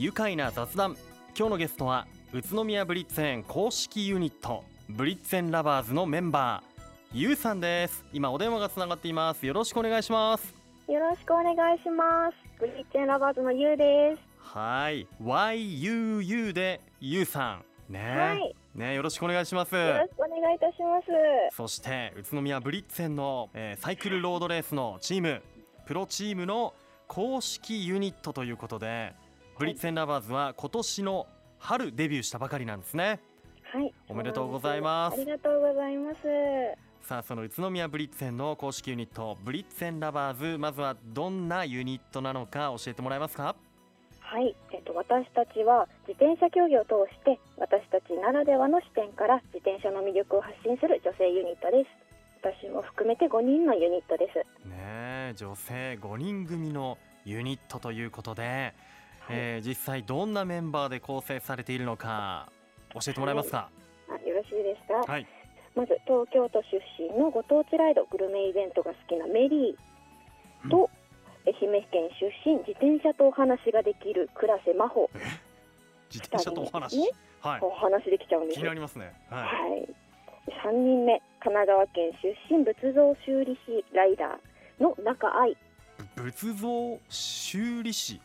愉快な雑談。今日のゲストは宇都宮ブリッツェン公式ユニットブリッツェンラバーズのメンバーゆうさんです。今お電話がつながっています。よろしくお願いします。よろしくお願いします。ブリッツェンラバーズのゆうです。はい。YUU でゆうさん。ね、はい。ねよろしくお願いします。よろしくお願いいたします。そして宇都宮ブリッツェンの、えーサイクルロードレースのチームプロチームの公式ユニットということでブリッツェンラバーズは今年の春デビューしたばかりなんですねはい。おめでとうございますありがとうございます。さあその宇都宮ブリッツェンの公式ユニットブリッツェンラバーズまずはどんなユニットなのか教えてもらえますか？はい。えっと私たちは自転車競技を通して私たちならではの視点から自転車の魅力を発信する女性ユニットです。私も含めて5人のユニットです。ねえ女性5人組のユニットということで、えー実際どんなメンバーで構成されているのか教えてもらえますか？あよろしいですか？はい。まず東京都出身のご当地ライドグルメイベントが好きなメリーと、愛媛県出身自転車とお話ができる倉瀬真帆。自転車とお話、ね。はい。お話できちゃうんです。気になりますね。ははい、3人目神奈川県出身仏像修理師ライダーの中愛。い仏像修理師？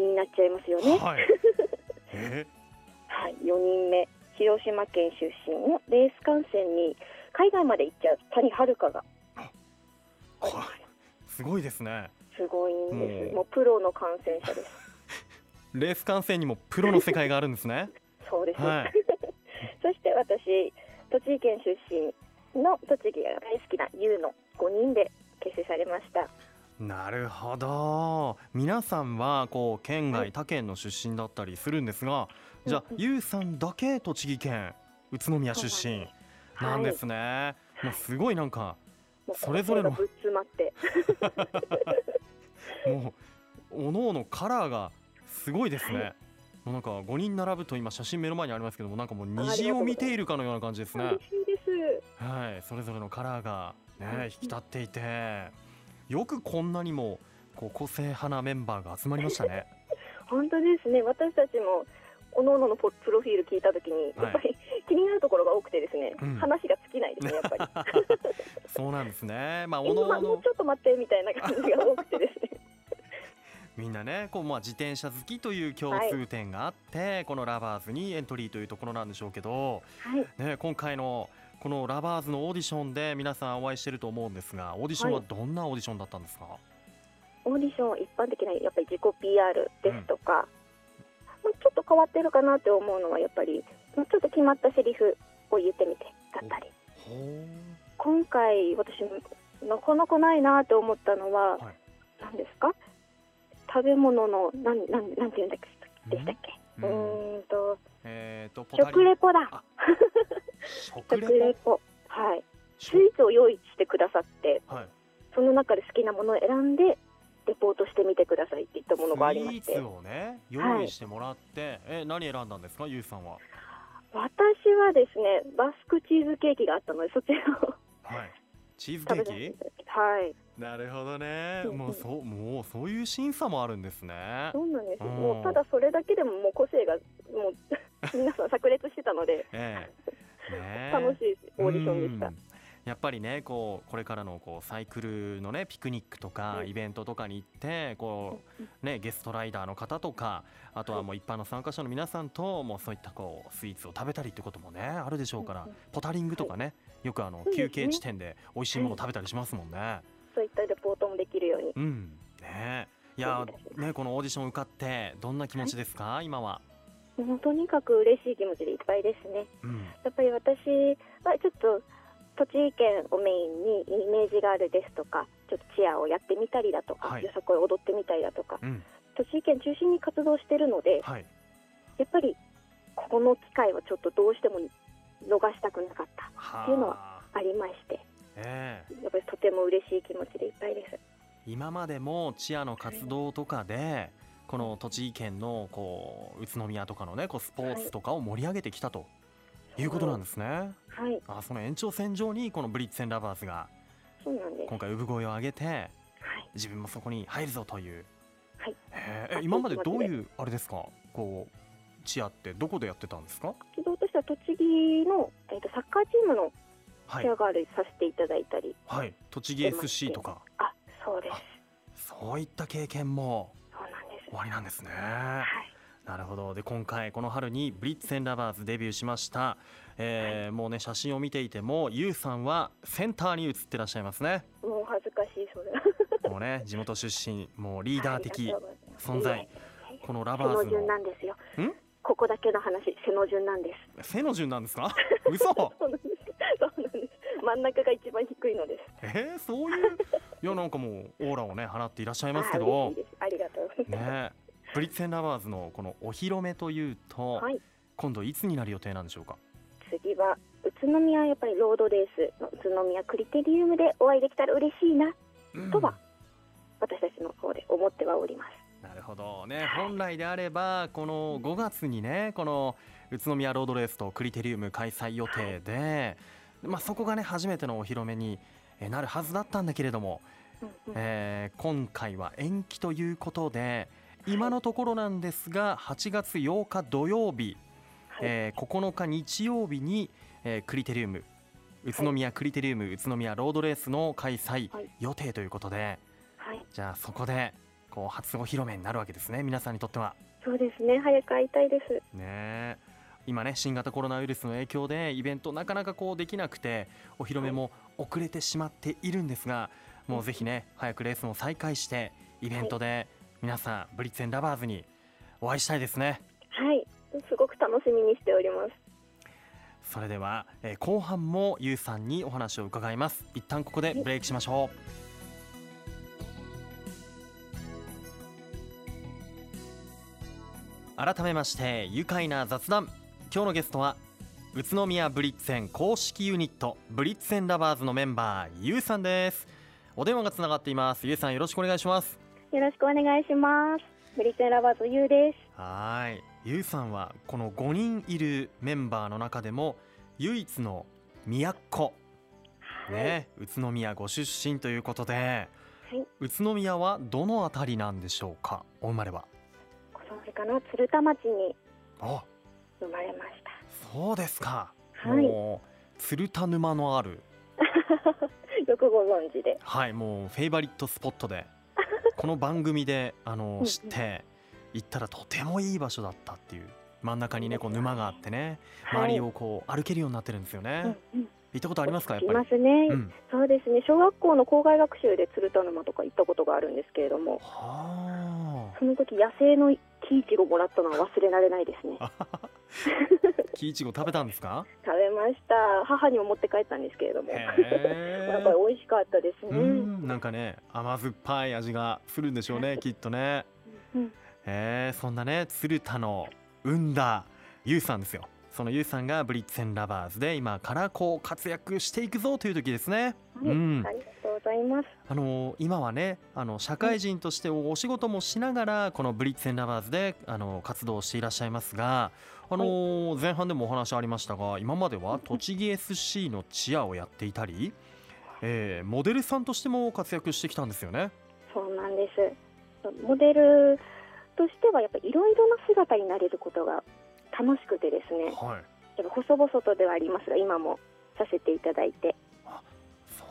気になっちゃいますよね、はい。え？はい、4人目。広島県出身のレース観戦に海外まで行っちゃう谷遥が。こすごいですね。すごいんです、う。んもうプロの観戦者です。レース観戦にもプロの世界があるんですね。そうです、はい。そして私栃木県出身の栃木が大好きな YOU の5人で結成されましたなるほど。皆さんはこう県はい。外他県の出身だったりするんですがじゃあゆうさんだけ栃木県宇都宮出身なんです。ね。もうすごいなんかそれぞれの もうおのおのカラーがすごいですね、はい。もうなんか5人並ぶと今写真目の前にありますけどもなんかもう虹を見ているかのような感じですね。はい。それぞれのカラーがはいね引き立っていてよくこんなにもこう個性派なメンバーが集まりましたね。本当ですね。私たちもおのののポプロフィール聞いたときに、はい。やっぱり気になるところが多くてですね、うん。話が尽きないですねやっぱり。そうなんですね。まあ お今のおの。もうちょっと待ってみたいな感じが多くてですね。みんなねこうまあ自転車好きという共通点があって、このラバーズにエントリーというところなんでしょうけどはい。ね、今回のこのラバーズのオーディションで皆さんお会いしてると思うんですがオーディションははい。どんなオーディションだったんですか、オーディション一般的なやっぱり自己 PR ですとか、まあちょっと変わってるかなって思うのはやっぱりもうちょっと決まったセリフを言ってみてだったり。今回私なかなかないなって思ったのは、はい。何ですか？食べ物のなんなんなんて言うんだっけ？でしたっけ？ううん。ーんとえーとポタリ食レポだ。あ食食レレポ。はい。スポイーツを用意してくださってはい。その中で好きなものを選んでレポートしてみてくださいっていったものがありまして。スイーツをね用意してもらって、え何選んだんですか？ゆうさんは。私はですねバスクチーズケーキがあったのでそちらをはい。チーズケーキ？はい。なるほどね。もうそうもうそういう審査もあるんですね。そうなんです。うん。もうただそれだけでももう個性がもう 皆さん炸裂してたので。ええね。え楽しいオーディションでした。うん。やっぱりねこうこれからのこうサイクルのねピクニックとかうんイベントとかに行ってこうねゲストライダーの方とかあとはもう一般の参加者の皆さんともうそういったこうスイーツを食べたりってこともねあるでしょうからポタリングとかねよくあの休憩地点で美味しいものを食べたりしますもんね。そういったレポートもできるように。うん。ね。いやねこのオーディション受かってどんな気持ちですか今は？もうとにかく嬉しい気持ちでいっぱいですね。うん。やっぱり私はちょっと栃木県をメインにイメージがあるですとかちょっとチアをやってみたりだとか、はい。よさこい踊ってみたりだとかうん。栃木県中心に活動してるのではい。やっぱりここの機会はちょっとどうしても逃したくなかったはっていうのはあありましてええ。やっぱりとても嬉しい気持ちでいっぱいです。今までもチアの活動とかでこの栃木県のこう宇都宮とかのねこうスポーツとかを盛り上げてきたということなんですね。はい。あその延長線上にこのブリッツェンラバーズが今回産声を上げてはい。自分もそこに入るぞという、はい。へええ今までどういうあれですか？こうチアってどこでやってたんですか？活動としては栃木の、えー、とサッカーチームのはい。チアガールさせていただいたり、はい。栃木 FC とか。あそうです。そういった経験も終わりなんですね。はい。なるほど。で今回この春にブリッツェンラバーズデビューしました、えーもうね写真を見ていてもゆうさんはセンターに写ってらっしゃいますね。もう恥ずかしいそれ。もうね地元出身もうリーダー的存在。このラバーズのなんですよ。ん？ここだけの話背の順なんです。背の順なんですか？嘘。そうなんです。真ん中が一番低いのです。えー、そういう？いやなんかもうオーラをね放っていらっしゃいますけあど嬉しいいます、ね。ブリッツェンラバーズのこのお披露目というと、はい。今度いつになる予定なんでしょうか？次は宇都宮やっぱりロードレースの宇都宮クリテリウムでお会いできたら嬉しいなうん。とは私たちの方で思ってはおります。なるほど。ね本来であればこの5月にねこの宇都宮ロードレースとクリテリウム開催予定で、まあ、そこがね初めてのお披露目にえなるはずだったんだけれども、えー今回は延期ということで今のところなんですが8月8日土曜日、はい。えー9日日曜日に、えークリテリウム宇都宮クリテリウム宇都宮ロードレースの開催はい。予定ということで、はい。じゃあそこでこう初お披露目になるわけですね皆さんにとっては。そうですね早く会いたいです。ねえ。今ね新型コロナウイルスの影響でイベントなかなかこうできなくてお披露目も遅れてしまっているんですがもうぜひね早くレースも再開してイベントで皆さんブリッツェンラバーズにお会いしたいですね。はい。すごく楽しみにしております。それでは、えー後半もゆうさんにお話を伺います。一旦ここでブレイクしましょう。改めまして愉快な雑談。今日のゲストは宇都宮ブリッツェン公式ユニットブリッツェンラバーズのメンバーゆうさんですお電話がつながっています。ゆうさんよろしくお願いします。よろしくお願いします。ブリッツェンラバーズユーです。はーい。ゆうさんはこの5人いるメンバーの中でも唯一の宮っ子ね、宇都宮ご出身ということで、はい。宇都宮はどのあたりなんでしょうか？お生まれは。それかな？鶴田町にあ。生まれましそうですか、はい。もう鶴田沼のある。た よくご存知で。はいもうフェイバリットスポットで この番組であのうん知って行ったらとてもいい場所だったっていう真ん中にねこう沼があってね周りをこう歩けるようになってるんですよね、行ったことありますかやっぱり？いますね、うん。そうですね。小学校の校外学習で鶴田沼とか行ったことがあるんですけれども。はその時野生の木いちごもらったのは忘れられないですね あ木いちご食べたんですか？食べました。母にも持って帰ったんですけれども。へ やっえぱり美味しかったですうね、ん。なんかね甘酸っぱい味がするんでしょうねきっとね。うん。へえそんなね鶴田の生んだゆうさんですよ。そのゆうさんがブリッツェンラバーズで今からこう活躍していくぞという時ですね。はい。うん。ありがとうございます。あの今はねあの社会人としてお仕事もしながらこのブリッツェンラバーズであの活動していらっしゃいますがあの前半でもお話ありましたが今までは栃木 SC のチアをやっていたり、えーモデルさんとしても活躍してきたんですよね。そうなんです。モデルとしてはやっぱりいろいろな姿になれることが楽しくてですね。はい。やっぱ細々とではありますが今もさせていただいて、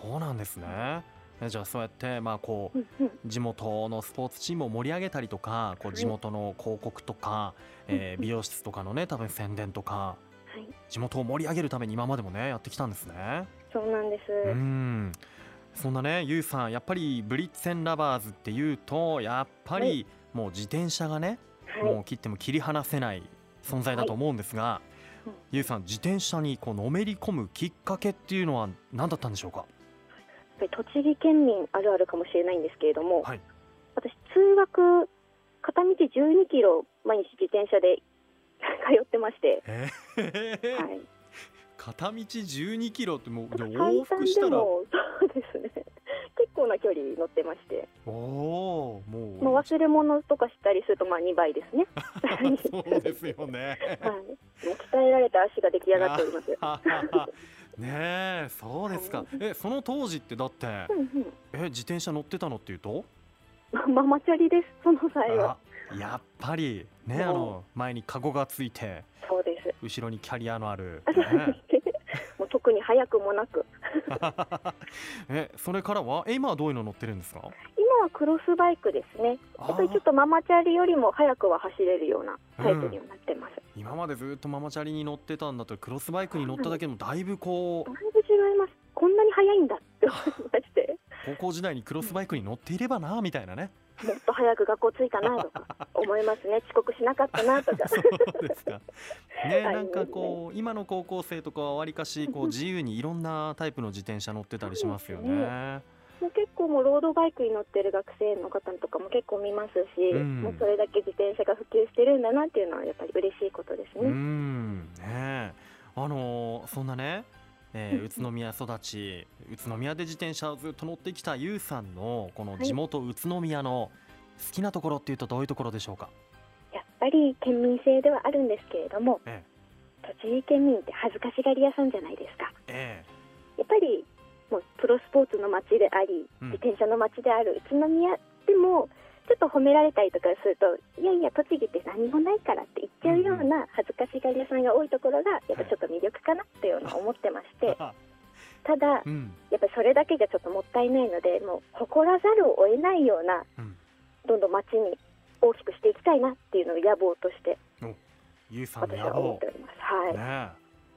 そうなんですね。えじゃあそうやってまあこう地元のスポーツチームを盛り上げたりとかこうはい。地元の広告とか、えー美容室とかのね多分宣伝とかはい、地元を盛り上げるために今までもねやってきたんですね。そうなんです、うん。そんなねゆうさんやっぱりブリッツェンラバーズっていうとやっぱりもう自転車がね、はい。もう切っても切り離せない存在だと思うんですが、うんゆうさん自転車にこうのめり込むきっかけっていうのは何だったんでしょうか？栃木県民あるあるかもしれないんですけれども、はい。私通学片道12キロ毎日自転車で 通ってまして、えーはい、片道12キロってもう往復したら。そうですね。結構な距離乗ってまして、もう。忘れ物とかしたりするとまあ2倍ですね、そうですよね。はい、もう鍛えられた足が出来上がっております。はははねえそうですか。えその当時ってだってうんうんえ自転車乗ってたのっていうと？まママチャリです、その際は。あやっぱりねあの前にカゴがついてそうです。後ろにキャリアのある、ね、もう特に早くもなく、えそれからは？え今はどういうの乗ってるんですか？今はクロスバイクですね。あやっぱりちょっとママチャリよりも早くは走れるようなタイプにはなってます。今までずっとママチャリに乗ってたんだとクロスバイクに乗っただけでもだいぶこうだいぶ違います。こんなに速いんだって思いまして、高校時代にクロスバイクに乗っていればなみたいなねもっと早く学校着いたなとか思いますね。遅刻しなかったなとか。そうですか。ね、は いなんかこう今の高校生とかはわりかしこう自由にいろんなタイプの自転車乗ってたりしますよね。もう結構もうロードバイクに乗ってる学生の方とかも結構見ますし、うん。もうそれだけ自転車が普及してるんだなっていうのはやっぱり嬉しいことですうね。ん、ね、あのーそんなね、えー宇都宮育ち、宇都宮で自転車をずっと乗ってきたゆうさんのこの地元宇都宮の好きなところっていうとどういうところでしょうか？やっぱり県民性ではあるんですけれども、え。栃木県民って恥ずかしがり屋さんじゃないですか。え、え。やっぱりもうプロスポーツの街であり、うん。自転車の街である宇都宮でもちょっと褒められたりとかするといやいや栃木って何もないからって言っちゃうような恥ずかしがり屋さんが多いところがやっぱちょっと魅力かなっていうのを思ってまして。え、ただうん、やっぱりそれだけじゃちょっともったいないのでもう誇らざるを得ないようなうん、どんどん街に大きくしていきたいなっていうのを野望として私野望は思って。おります。はい、ね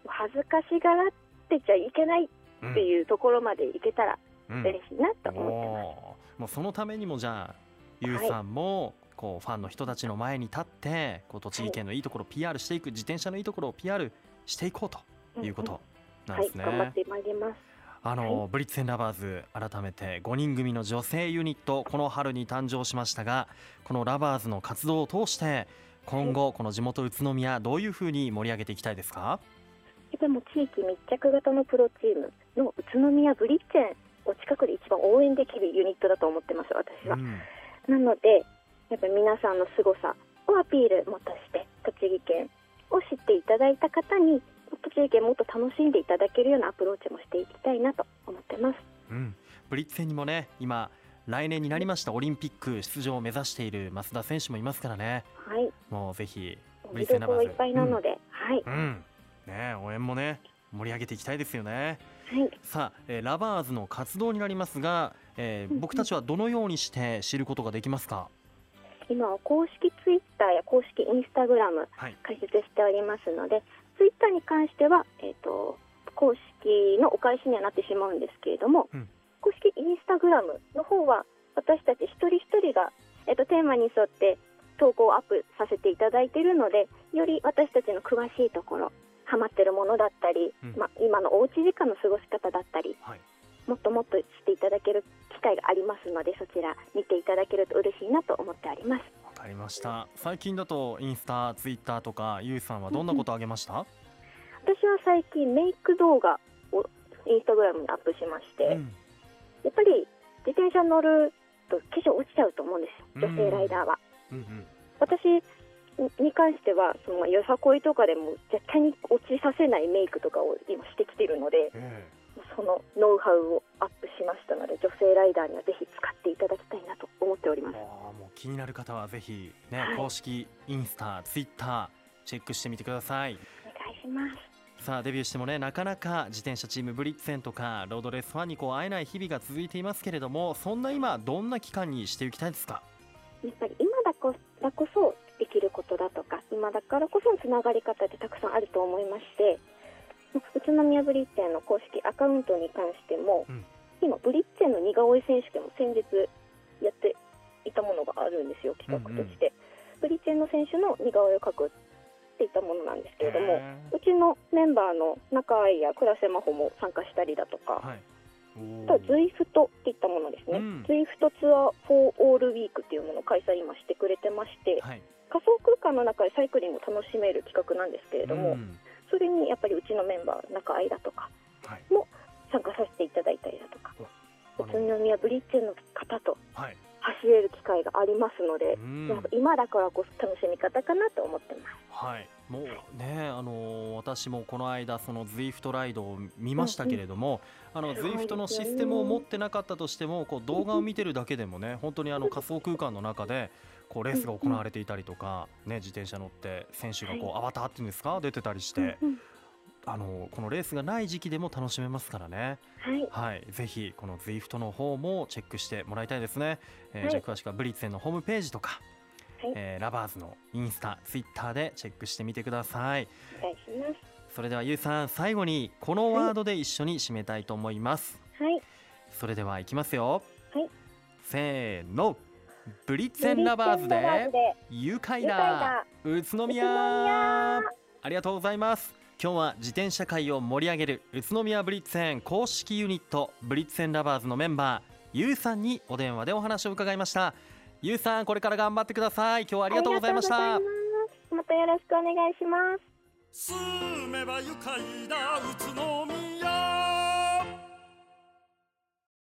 恥ずかしがらってちゃいけないえ、っていうところまでいけたらうん。嬉しいなと思ってます。おー。もうそのためにもじゃあゆうさんもこうファンの人たちの前に立ってこう栃木県のいいところを PR していく自転車のいいところを PR していこうということなん。はい、ですね。頑張ってまいります。あの、はブリッツェンラバーズ改めて5人組の女性ユニットこの春に誕生しましたがこのラバーズの活動を通して今後この地元宇都宮どういうふうに盛り上げていきたいですか？やっぱりもう地域密着型のプロチームの宇都宮ブリッツェンを近くで一番応援できるユニットだと思ってます、私は。うん。なので、やっぱり皆さんの凄さをアピールもとして、栃木県を知っていただいた方に、栃木県もっと楽しんでいただけるようなアプローチもしていきたいなと思ってます。うん、ブリッツェンにもね今来年になりましたオリンピック出場を目指している増田選手もいますからね。はい、もうぜひブリ見ッツェンラバーズいっぱいなので、はい、うん、うん。ね応援もね盛り上げていきたいですよねはい。さあ、えーラバーズの活動になりますが、えーうん僕たちはどのようにして知ることができますか？今は公式ツイッターや公式インスタグラムはい。解説しておりますので、ツイッターに関しては、えー、と公式のお返しにはなってしまうんですけれども、うん。公式インスタグラムの方は私たち一人一人が、えー、とテーマに沿って投稿をアップさせていただいているのでより私たちの詳しいところハマってるものだったり、うん。まあ、今のおうち時間の過ごし方だったりはい。もっともっとしていただける機会がありますのでそちら見ていただけると嬉しいなと思っております。わかりました。最近だとインスタツイッターとかゆうさんはどんなことあげました、私は最近メイク動画をインスタグラムにアップしまして、うん。やっぱり自転車乗ると化粧落ちちゃうと思うんですよ。うん女性ライダーは、うんうん。私に関してはそのよさこいとかでも絶対に落ちさせないメイクとかを今してきているのでえそのノウハウをアップしましたので女性ライダーにはぜひ使っていただきたいなと思っております。もう気になる方はぜひね、はい。公式インスタツイッターチェックしてみてください。お願いします。さあデビューしてもねなかなか自転車チームブリッツェンとかロードレースファンにこう会えない日々が続いていますけれどもそんな今どんな期間にしていきたいですか？やっぱり今だからこそだとか今だからこそのつながり方ってたくさんあると思いまして宇都宮ブリッツェンの公式アカウントに関しても、うん。今ブリッツェンの似顔絵選手権も先日やっていたものがあるんですよ企画として、ブリッツェンの選手の似顔絵を描くっていったものなんですけれども、へうちのメンバーの中井や倉瀬真帆も参加したりだとか、ーはい。とは Zwift っていったものですね、うん。 Zwift Tour for All Week っていうものを開催今してくれてまして、はい仮想空間の中でサイクリングを楽しめる企画なんですけれども、うん。それにやっぱりうちのメンバー中井だとかはい。参加させていただいたりだとかあ宇都宮ブリッジの方とはい。走れる機会がありますので、うん。今だからこそ楽しみ方かなと思ってます。はい、もうね、あのー私もこの間その ZWIFT ライドを見ましたけれども、あのすごいですよ ZWIFT ねのシステムを持ってなかったとしてもこう動画を見てるだけでもね本当にあの仮想空間の中でこうレースが行われていたりとか、ね、自転車乗って選手がこう、はアバターっていうんですか？出てたりして、うんうん。あのこのレースがない時期でも楽しめますからね。はい。はい、ぜひこの ZWIFT の方もチェックしてもらいたいですね。えーはい。じゃあ詳しくはブリッツェンのホームページとか、はいえーラバーズのインスタ、ツイッターでチェックしてみてください。お願いします。それではゆうさん最後にこのワードで一緒に締めたいと思います。はい。それではいきますよ。はい。せーの。ブリッツェンラバーズで。愉快だ。だ。宇都宮。宇都宮。ありがとうございます。今日は自転車界を盛り上げる宇都宮ブリッツェン公式ユニットブリッツェンラバーズのメンバーゆうさんにお電話でお話を伺いましたゆうさんこれから頑張ってください。今日はありがとうございました。またよろしくお願いします。住めば愉快だ。宇都宮